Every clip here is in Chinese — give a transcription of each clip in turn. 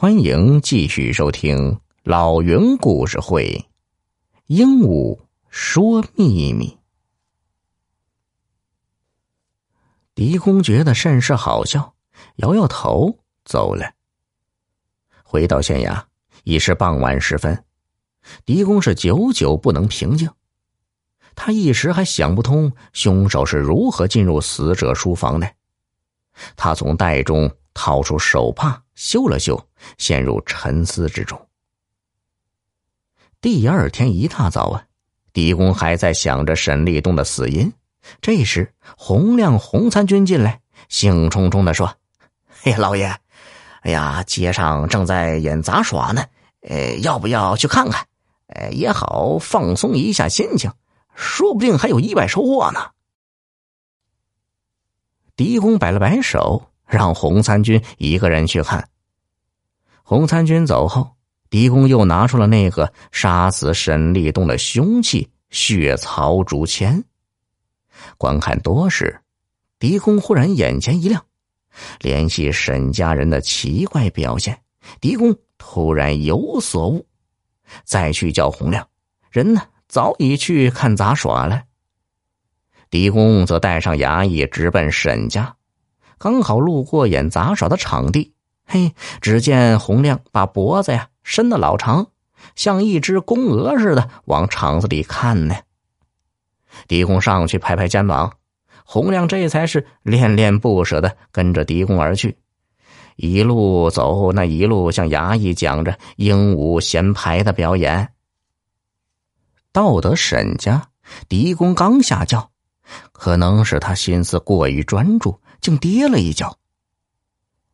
欢迎继续收听老云故事会，《鹦鹉说秘密》。狄公觉得甚是好笑，摇摇头走了。回到县衙，已是傍晚时分，狄公是久久不能平静。他一时还想不通凶手是如何进入死者书房的。他从袋中。掏出手帕，嗅了嗅，陷入沉思之中。第二天一大早啊，狄公还在想着沈立东的死因。这时，洪亮、洪参军进来，兴冲冲的说：“嘿，老爷，哎呀，街上正在演杂耍呢，呃，要不要去看看？呃，也好放松一下心情，说不定还有意外收获呢。”狄公摆了摆手。让洪参军一个人去看。洪参军走后，狄公又拿出了那个杀死沈立东的凶器——血槽竹签。观看多时，狄公忽然眼前一亮，联系沈家人的奇怪表现，狄公突然有所悟。再去叫洪亮，人呢早已去看杂耍了。狄公则带上衙役直奔沈家。刚好路过演杂耍的场地，嘿，只见洪亮把脖子呀伸得老长，像一只公鹅似的往场子里看呢。狄公上去拍拍肩膀，洪亮这才是恋恋不舍的跟着狄公而去，一路走，那一路向衙役讲着鹦鹉衔牌的表演。到得沈家，狄公刚下轿，可能是他心思过于专注。竟跌了一跤。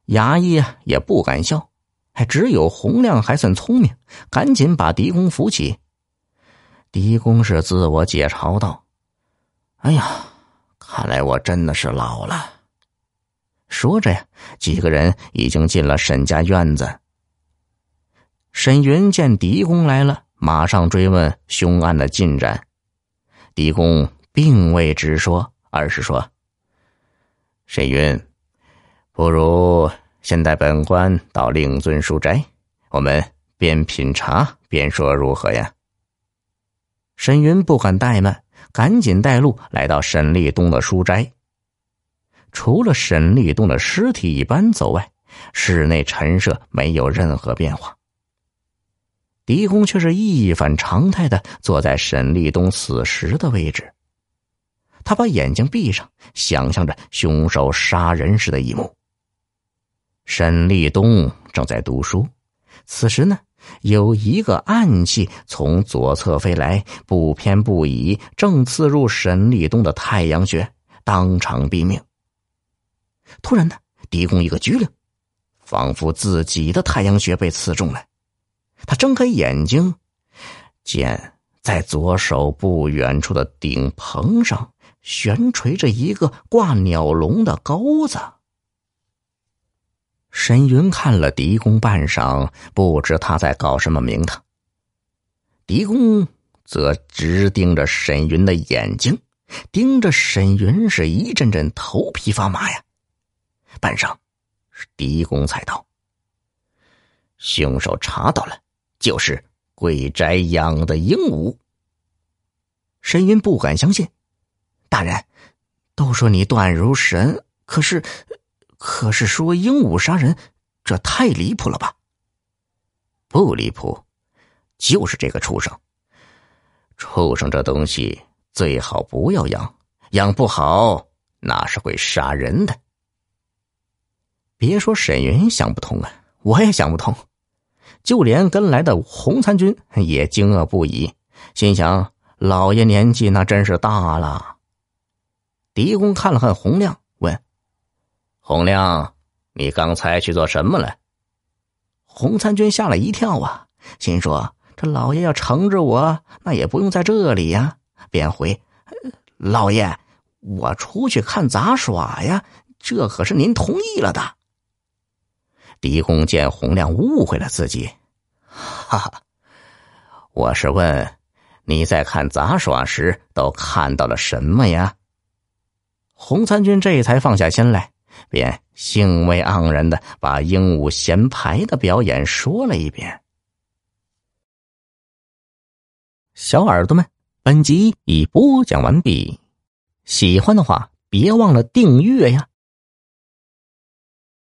衙役也不敢笑，还只有洪亮还算聪明，赶紧把狄公扶起。狄公是自我解嘲道：“哎呀，看来我真的是老了。”说着呀，几个人已经进了沈家院子。沈云见狄公来了，马上追问凶案的进展。狄公并未直说，而是说。沈云，不如先带本官到令尊书斋，我们边品茶边说，如何呀？沈云不敢怠慢，赶紧带路来到沈立东的书斋。除了沈立东的尸体一般走外，室内陈设没有任何变化。狄公却是一反常态的坐在沈立东死时的位置。他把眼睛闭上，想象着凶手杀人时的一幕。沈立东正在读书，此时呢，有一个暗器从左侧飞来，不偏不倚，正刺入沈立东的太阳穴，当场毙命。突然呢，狄公一个机灵，仿佛自己的太阳穴被刺中了。他睁开眼睛，见在左手不远处的顶棚上。悬垂着一个挂鸟笼的钩子。沈云看了狄公半晌，不知他在搞什么名堂。狄公则直盯着沈云的眼睛，盯着沈云是一阵阵头皮发麻呀。半晌，狄公才道：“凶手查到了，就是贵宅养的鹦鹉。”沈云不敢相信。大人，都说你断如神，可是，可是说鹦鹉杀人，这太离谱了吧？不离谱，就是这个畜生。畜生这东西最好不要养，养不好那是会杀人的。别说沈云想不通啊，我也想不通。就连跟来的洪参军也惊愕不已，心想：老爷年纪那真是大了。狄公看了看洪亮，问：“洪亮，你刚才去做什么了？”洪参军吓了一跳啊，心说：“这老爷要惩治我，那也不用在这里呀。”便回：“老爷，我出去看杂耍呀，这可是您同意了的。”狄公见洪亮误会了自己，哈哈，我是问你在看杂耍时都看到了什么呀？红参军这才放下心来，便兴味盎然的把鹦鹉衔牌的表演说了一遍。小耳朵们，本集已播讲完毕，喜欢的话别忘了订阅呀。